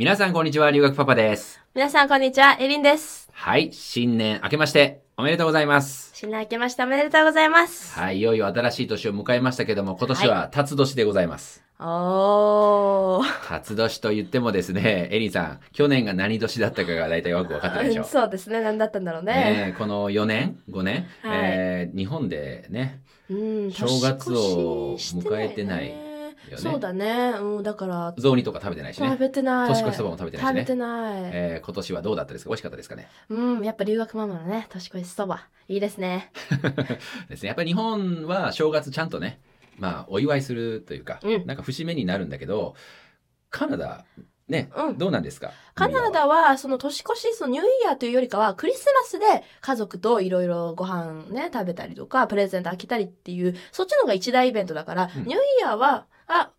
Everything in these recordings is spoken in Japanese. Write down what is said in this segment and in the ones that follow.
皆さんこんにちは、留学パパです。皆さんこんにちは、エリンです。はい、新年明けましておめでとうございます。新年明けましておめでとうございます。はい、いよいよ新しい年を迎えましたけども、今年は辰年でございます。おー。辰年と言ってもですね、エリンさん、去年が何年だったかが大体よく分かってるでしょ。そうですね、何だったんだろうね。ねえこの4年、5年、はいえー日本でね、うん、正月を迎えてないねよね。そうだね、うん、だから、雑煮とか食べてないし食ね。べてない。年越しそばも食べてないしね。食べてない。えー今年はどうだったですか？美味しかったですかね？うん、やっぱ留学ママのね、年越しそば、いいですね。ですね。やっぱり日本は正月ちゃんとね、まあ、お祝いするというか、うん。なんか節目になるんだけど、カナダ、ね、うん。どうなんですか？カナダは、その年越し、そのニューイヤーというよりかは、クリスマスで家族といろいろご飯ね、食べたりとか、プレゼント開けたりっていう、そっちの方が一大イベントだから、うん。ニューイヤーは、あ、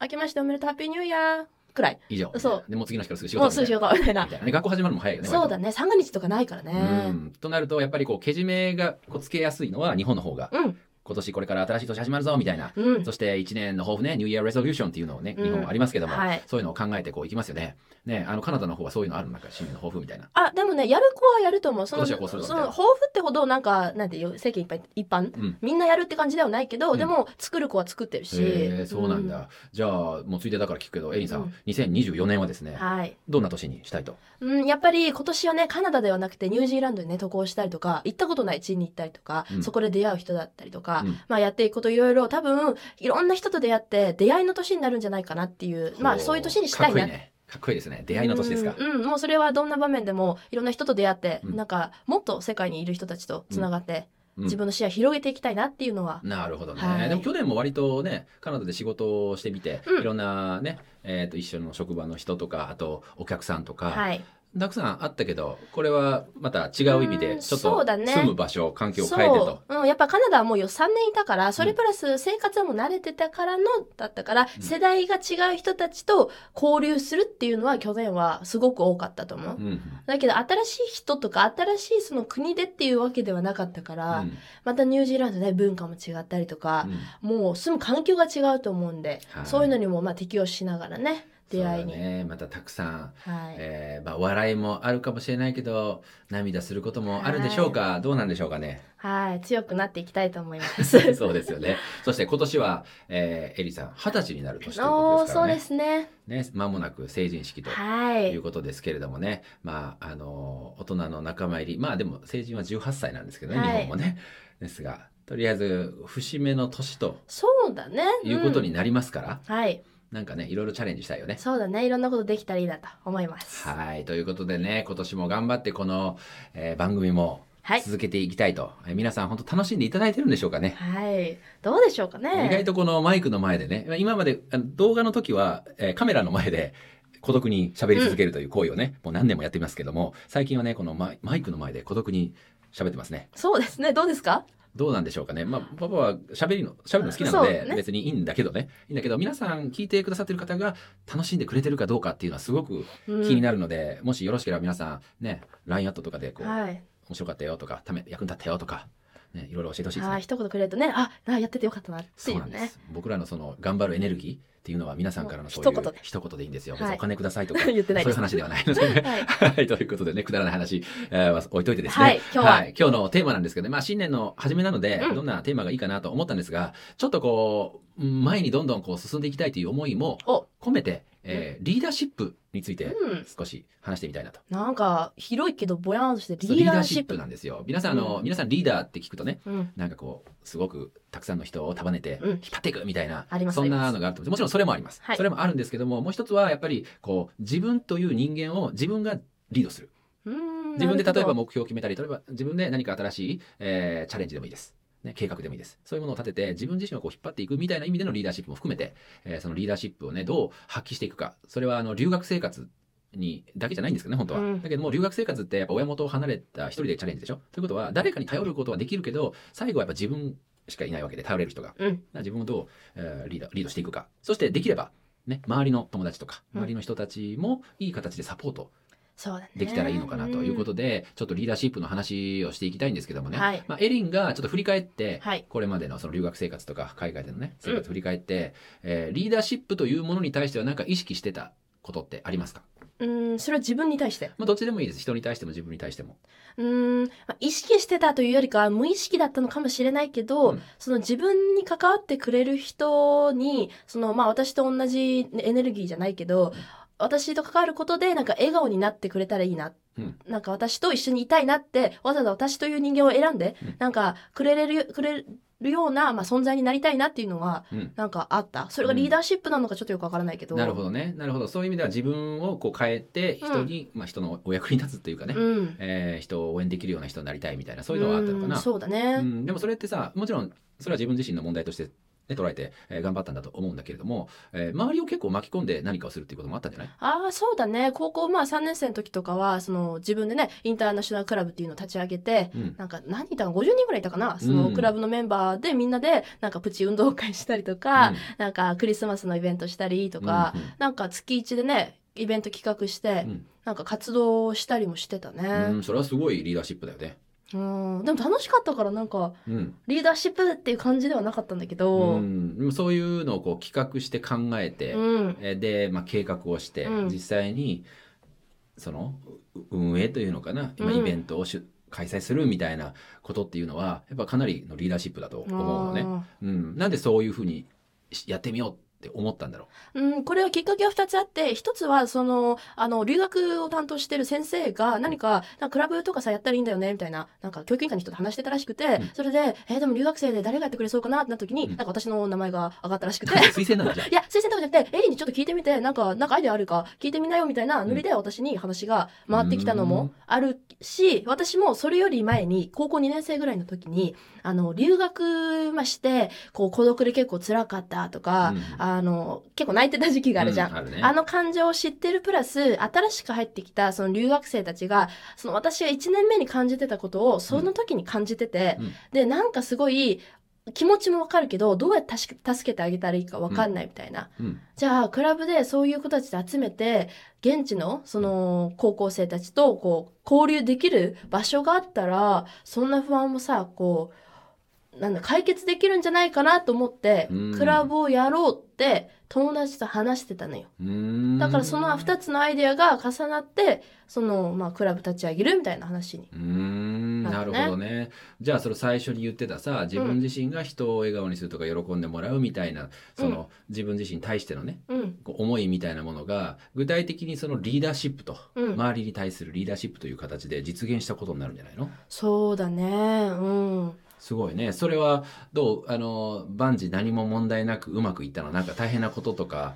明けましておめでとう、ハッピーニューイヤーくらい。以上。そうでもう次の日からすぐ仕もうすぐ仕事みたいな。学校始まるのも早いよね。ね。そうだね、三が日とかないからうね。ん。となると、やっぱりこう、けじめがこうつけやすいのは日本の方が、うん、今年これから新しい年始まるぞ、みたいな。うん。そして1年の抱負ね、ニューイヤーレソリューションっていうのをね、うん日本はありますけども、はいそういうのを考えてこういきますよね。ね、あの、カナダの方はそういうのあるのなんか、新年の抱負みたいな。あ、でもね、やる子はやると思う。その、その、抱負ってほど、なんか、なんていう、世間いっぱい、一般、うん。みんなやるって感じではないけど、うんでも、作る子は作ってるし。そうなんだ、じゃあもうついでだから聞くけどエリンさん、うん2024年はですね、はい。どんな年にしたいと？うん、やっぱり今年はね、カナダではなくてニュージーランドにね、渡航したりとか、行ったことない地に行ったりとか、うんそこで出会う人だったりとか、うん。まあやっていくこといろいろ、多分、いろんな人と出会って、出会いの年になるんじゃないかなっていう、まあそういう年にしたいな。かっこいいね。かっこいいですね。出会いの年ですか、うん、うん。もうそれはどんな場面でも、いろんな人と出会って、うん。なんか、もっと世界にいる人たちとつながって、うん。自分の視野広げていきたいなっていうのは、なるほどね、はい。でも去年も割とねカナダで仕事をしてみて、うん。いろんなね、えー、と一緒の職場の人とかあとお客さんとか、はい。たくさんあったけどこれはまた違う意味うんでちょっと住む場所、環境を変えてと。そう、うん、やっぱカナダはもう3年いたからそれプラス生活はもう慣れてたからのだったから、うん。世代が違う人たちと交流するっていうのは去年はすごく多かったと思う。うんだけど新しい人とか新しいその国でっていうわけではなかったから、うん。またニュージーランドね文化も違ったりとか、もう住む環境が違うと思うんで、はい。そういうのにもまあ適応しながらね出会いに、ねまたたくさんはい、えーまあ、笑いもあるかもしれないけど涙することもあるでしょうか、どうなんでしょうかね？はい。強くなっていきたいと思います。そうですよね。そして今年は、えーエリさん二十歳になる年ということですからね。ですね。ね間もなく成人式とはい。いうことですけれどもね、まああの大人の仲間入り。まあでも成人は18歳なんですけどね、はい。日本もね。ですがとりあえず節目の年とそうだね。いうことんになりますから、はい。なんかねいろいろチャレンジしたいよねそうだね。いろんなことできたらいいなと思います。はい。ということでね、今年も頑張ってこの、えー番組もはい。続けていきたいと、えー皆さん本当楽しんでいただいてるんでしょうかね？はい。どうでしょうかね。意外とこのマイクの前でね、今まで動画の時は、えーカメラの前で孤独に喋り続けるという行為をね、もう何年もやってますけども、最近はね、このマイマイクの前で孤独に喋ってますね。そうですね。どうですか？どうなんでしょうかね。まあ、パパは喋りの、喋るの好きなので別にいいんだけどね。いいんだけど、皆さん聞いてくださってる方が楽しんでくれてるかどうかっていうのはすごくうん気になるので、もしよろしければ皆さんね LINE アットとかでこう、はい。面白かったよとかため役に立ったよとか、ね、いろいろ教えてほしいですはい。ね。一言くれるとね、あ、あやっててよかったなってそいううね。なんです。僕らのその頑張るエネルギーっていうのは皆さんからのそういう一言で一言でいいんですよ。はい別にお金くださいとか、言ってないそういう。話ではないので、はい。はい、ということでね、くだらない話、えーは置いといてですね。はい今日は今日のテーマなんですけど、まあ、新年の初めなので、うんどんなテーマがいいかなと思ったんですが、ちょっとこう、前にどんどんこう進んでいきたいという思いもお、込めて、えーリーダーシップについてうん少し話してみたいなと。なんか、広いけど、ぼやーんとしてリーダーシップ。なんですよ。皆さん、あの、うん皆さんリーダーって聞くとね、うん。なんかこう、すごくたくさんの人を束ねて、うん引っ張っていくみたいな、ありますそんなのがあると思うもちろんそれもあります、はいそれもあるんですけども、もう一つはやっぱり、こう、自分という人間を自分がリードする。自分で例えば目標を決めたり、例えば自分で何か新しい、えーチャレンジでもいいです。ね、計画でもいいです。そういうものを立てて、自分自身をこう引っ張っていくみたいな意味でのリーダーシップも含めて、えーそのリーダーシップをね、どう発揮していくか。それは、あの、留学生活に、だけじゃないんですけどね、本当は。うんだけども、留学生活ってやっぱ親元を離れた一人でチャレンジでしょ？ということは、誰かに頼ることはできるけど、最後はやっぱ自分しかいないわけで、頼れる人が。うん。自分をどう、えーリードリードしていくか。そして、できれば、ね、周りの友達とか、うん周りの人たちもいい形でサポート。できたらいいのかなということで、ちょっとリーダーシップの話をしていきたいんですけどもね、はい。まあ、エリンがちょっと振り返って、はい。これまでのその留学生活とか海外でのね生活振り返って、えーリーダーシップというものに対しては何か意識してたことってありますか？うん、それは自分に対して。まあ、どっちでもいいです。人に対しても自分に対しても。うん、まあ意識してたというよりかは無意識だったのかもしれないけど、うん。その自分に関わってくれる人に、そのまあ私と同じエネルギーじゃないけど、私と関わることでなんか笑顔になってくれたらいいな。うんなんか私と一緒にいたいなって、わざわざ私という人間を選んで、うんなんかくれれる、くれるような、まあ、存在になりたいなっていうのは、うんなんかあった。それがリーダーシップなのかちょっとよくわからないけど。なるほどねなるほどそういう意味では自分をこう変えて人に、まあ、人のお役に立つっていうかね、うん。えー人を応援できるような人になりたいみたいなそういうのはあったのかな、うんそうだね。うん、でもそれってさもちろんそれは自分自身の問題として、ね、捉えて、えー頑張ったんだと思うんだけれども、えー周りを結構巻き込んで何かをするっていうこともあったんじゃない？ああ、そうだね。高校まあ3年生の時とかは、その自分でね、インターナショナルクラブっていうのを立ち上げて、うん。なんか何人いたか50人ぐらいいたかな、そのうんクラブのメンバーでみんなでなんかプチ運動会したりとか、うん。なんかクリスマスのイベントしたりとか、うんうんなんか月1でね、イベント企画して、うん。なんか活動したりもしてたうね。ん、それはすごいリーダーシップだよね。うん、でも楽しかったからなんかうん。リーダーシップっていう感じではなかったんだけうど、ん、でもそういうのをこう企画して考えて、うん。えーで、まあ、計画をして、うん。実際にそのう運営というのかな、今うん。イベントをしゅ開催するみたいなことっていうのはやっぱかなりのリーダーシップだと思うのね。あうん、なんでそういうふうにしやってみようって思ったんだろう。ん、これはきっかけは2つあって、1つは、その、あの、留学を担当してる先生が何か、なんかクラブとかさ、やったらいいんだよね、みたいな、なんか教育委員会の人と話してたらしくて、うん。それで、えーでも留学生で誰がやってくれそうかなってなった時に、うん。なんか私の名前が上がったらしくう。て、推薦なんだじゃいや、推薦とかじゃなくて、エリーにちょっと聞いてみて、なんか、なんかアイデアあるか聞いてみなよみたいなノリで私に話が回ってきたのもあるし、私もそれより前に、高校2年生ぐらいの時に、あの、留学まして、こう、孤独で結構辛かったとか、うんあの、結構泣いてた時期があるじゃん。うんあるね。あの感情を知ってるプラス、新しく入ってきたその留学生たちが、その私が1年目に感じてたことを、その時に感じてて、うん。で、なんかすごい、気持ちもわかるけど、どうやって助けてあげたらいいかわかんないみたいな。うん。じゃあ、クラブでそういう子たちで集めて、現地のその高校生たちとこう交流できる場所があったら、そんな不安もさ、こう、なんだ、解決できるんじゃないかなと思ってうん、クラブをやろうって友達と話してたのよ。だからその2つのアイデアが重なって、その、まあ、クラブ立ち上げるみたいな話に。なねほどねじゃあその最初に言ってたさ自分自身が人を笑顔にするとか喜んでもらうみたいな、その自分自身に対してのねうん。思いみたいなものが具体的にそのリーダーシップと、うん周りに対するリーダーシップという形で実現したことになるんじゃないの？そうだね。うん。すごいね。それはどう？あの万事何も問題なくうまくいったの？なんか大変なこととか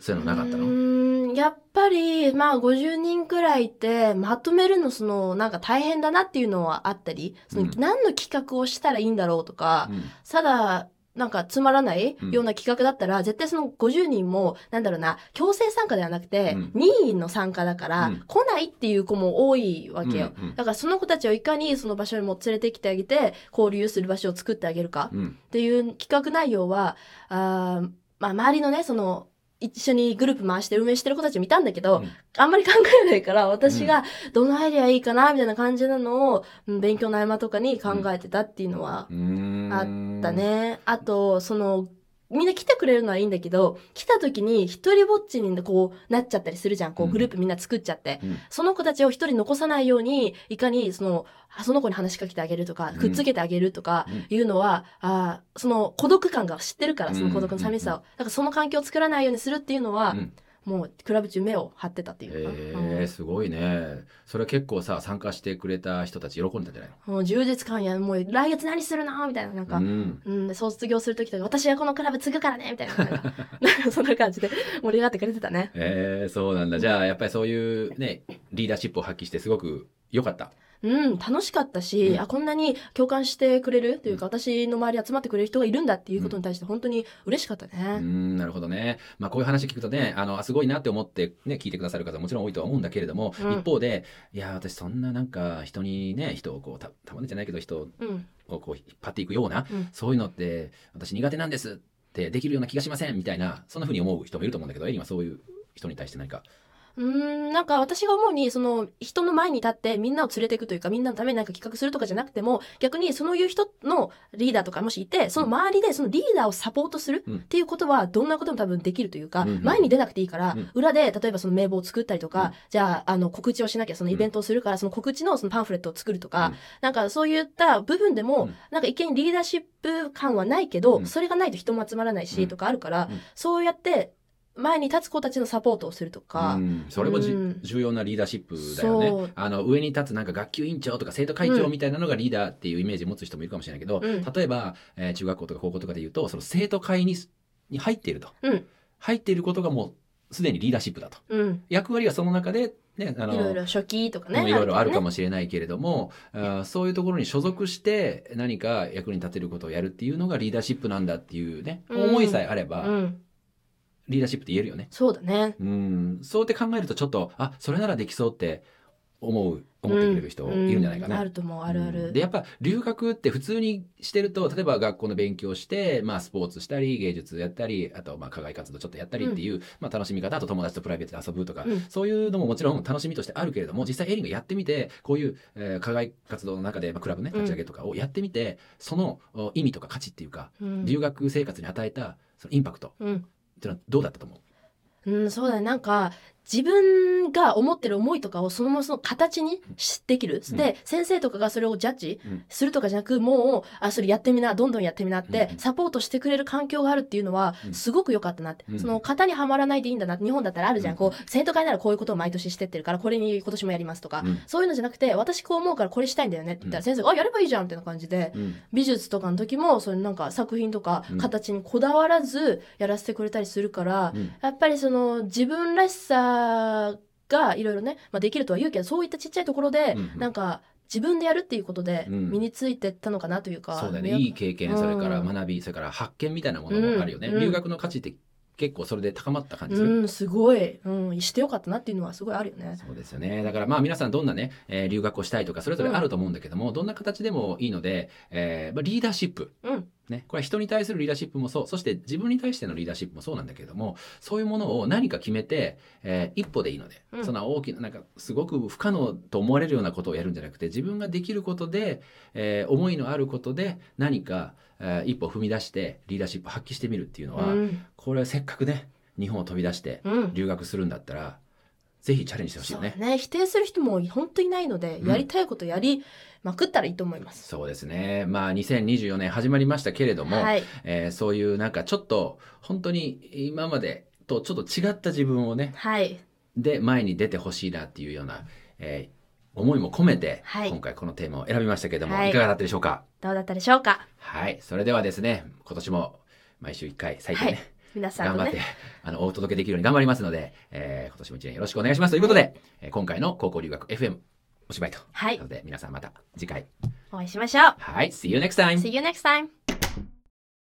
そういうのなかったの？うーんやっぱり、まあ、50人くらいいて、まとめるの、その、なんか大変だなっていうのはあったり、その、うん。何の企画をしたらいいんだろうとか、うん。ただ、なんかつまらないうんような企画だったら、絶対その50人も、なんだろうな、強制参加ではなくて、うん任意の参加だから、うん来ないっていう子も多いわけよ。うんうんだからその子たちをいかにその場所にも連れてきてあげて、交流する場所を作ってあげるか。うんっていう企画内容は、あーまあ、周りのね、その、一緒にグループ回して運営してる子たち見たんだけど、うん。あんまり考えないから、私がどのアイデアいいかな、みたいな感じなのを、うん勉強の合間とかに考えてたっていうのはあったね。あと、その、みんな来てくれるのはいいんだけど、来た時に一人ぼっちにこうなっちゃったりするじゃん。こううん。グループみんな作っちゃって。うん。その子たちを一人残さないように、いかにその、あその子に話しかけてあげるとかうん、くっつけてあげるとかうん。いうのは、あーその孤独感が知ってるから、その孤独の寂しさを。うん。だからその環境を作らないようにするっていうのは、うんもうクラブ中目を張ってたっていう。かな。えー、すごいね。それ結構さ参加してくれた人たち喜んだんじゃないうんもう充実感や、もう来月何するのみたいな、なんか、のうん。うん、で卒業する時とか、私はこのクラブ継ぐからねみたいな、なんか、なんかそんな感じで盛り上がってくれてたね。えー、そうなんだ。じゃあやっぱりそういうねリーダーシップを発揮してすごく良かったうん、楽しかったし、うんあ、こんなに共感してくれるというか、私の周りに集まってくれる人がいるんだっていうことに対して本当に嬉しかったうね。んなるほどね。まあこういう話聞くとね、あの、あすごいなって思ってね、聞いてくださる方もちろん多いとは思うんだけれども、うん一方で、いや、私そんななんか人にね、人をこう、た、たまねじゃないけど人うん、をこう引っ張っていくような、うんそういうのって私苦手なんですってできるような気がしませんみたいな、そんな風に思う人もいると思うんだけど、エリンはそういう人に対して何か。うーん、なんか私が思うに、その人の前に立ってみんなを連れていくというか、みんなのためになんか企画するとかじゃなくても、逆にそういう人のリーダーとかもしいて、その周りでそのリーダーをサポートするうんっていうことは、どんなことも多分できるというか、前に出なくていいから、うん。裏で例えばその名簿を作ったりとか、うん。じゃあ、あの告知をしなきゃそのイベントをするから、その告知のそのパンフレットを作るとか、うん。なんかそういった部分でも、うん。なんか一見リーダーシップ感はないけど、うん。それがないと人も集まらないし、うん。とかあるから、うん。そうやって前に立つ子たちのサポートをするとか、うん、それもじ、うん。重要なリーダーシップだよね。あの上に立つなんか学級委員長とか生徒会長みたいなのがリーダーっていうイメージを持つ人もいるかもしれないけど、うん。例えば、えー中学校とか高校とかで言うとその生徒会にに入っていると、うん。入っていることがもうすでにリーダーシップだと。うん、役割はその中で、ね、あのいろいろ初期とかね。いろいろあるかも。もしれないけれども、あーそういうところに所属して何か役に立てることをやるっていうのがリーダーシップなんだっていうね、うん。思いさえあれば、うん、リーダーシップって言えるよね。そうだね。うん、そうやって考えるとちょっとあそれならできそうって思う思ってくれる人いるんじゃないかな。うあると思う、あるあうんる。でやっぱ留学って普通にしてると例えば学校の勉強して、まあ、スポーツしたり芸術やったりあとまあ課外活動ちょっとやったりっていう、まあ、楽しみ方あと友達とプライベートで遊ぶとか、うんそういうのももちろん楽しみとしてあるけれども実際エリンがやってみてこういう、えー課外活動の中で、まあ、クラブね立ち上げとかをやってみて、そのお意味とか価値っていうか、うん留学生活に与えたそのインパクトっうん、ていうのはどうだったと思う？うん、そうだね。なんか、自分が思ってる思いとかをそのままその形にしできる。うん。で、先生とかがそれをジャッジうん。するとかじゃなく、もう、あ、それやってみな、どんどんやってみなってサポートしてくれる環境があるっていうのはう、ん。すごく良かったなって。うん。その型にはまらないでいいんだなって。日本だったらあるじゃん。うんこう、生徒会ならこういうことを毎年してってるから、これに今年もやりますとか。うん。そういうのじゃなくて、私こう思うからこれしたいんだよねって言ったら、先生が、あ、やればいいじゃんみたいな感じで、うん。美術とかの時も、それなんか作品とかうん。形にこだわらずやらせてくれたりするから、うん。やっぱりその自分らしさがいろいろね、まあ、できるとは言うけどそういったちっちゃいところで、うんうん。なんか自分でやるっていうことでうん。身についてったのかなというか、そうだよねいい経験それからうん。学びそれから発見みたいなものもあるよね、うん。留学の価値って結構それで高まった感じする、うんすごい、うん、してよかったなっていうのはすごいあるよね。そうですよね。だからまあ皆さんどんなね、えー留学をしたいとかそれぞれあると思うんだけども、どんな形でもいいので、えーまあ、リーダーシップ。うんね、これは人に対するリーダーシップもそう。そして自分に対してのリーダーシップもそうなんだけれどもそういうものを何か決めて、えー一歩でいいので、うん。そんな大きななんかすごく不可能と思われるようなことをやるんじゃなくて自分ができることで、えー思いのあることで何か、えー一歩踏み出してリーダーシップを発揮してみるっていうのは、うん。これはせっかくね日本を飛び出してうん。留学するんだったらぜひチャレンジしてほしいよね。ね。否定する人も本当にいないので、うん。やりたいことやりまくったらいいと思います。そうですね。まあ2024年始まりましたけれども、はい、えーそういうなんかちょっと本当に今までとちょっと違った自分をねはい、で前に出てほしいなっていうような、えー思いも込めて、はい。今回このテーマを選びましたけれども、はい。い、かがだったでしょうか？どうだったでしょうか？はい。それではですね今年も毎週1回最低ね、はい。皆さん頑張ってあのお届けできるように頑張りますので、えー今年も一年よろしくお願いします。ということで、えー今回の高校留学 FM おしまいとはいことで皆さんまた次回お会いしましょう。はい See you next time! See you next time!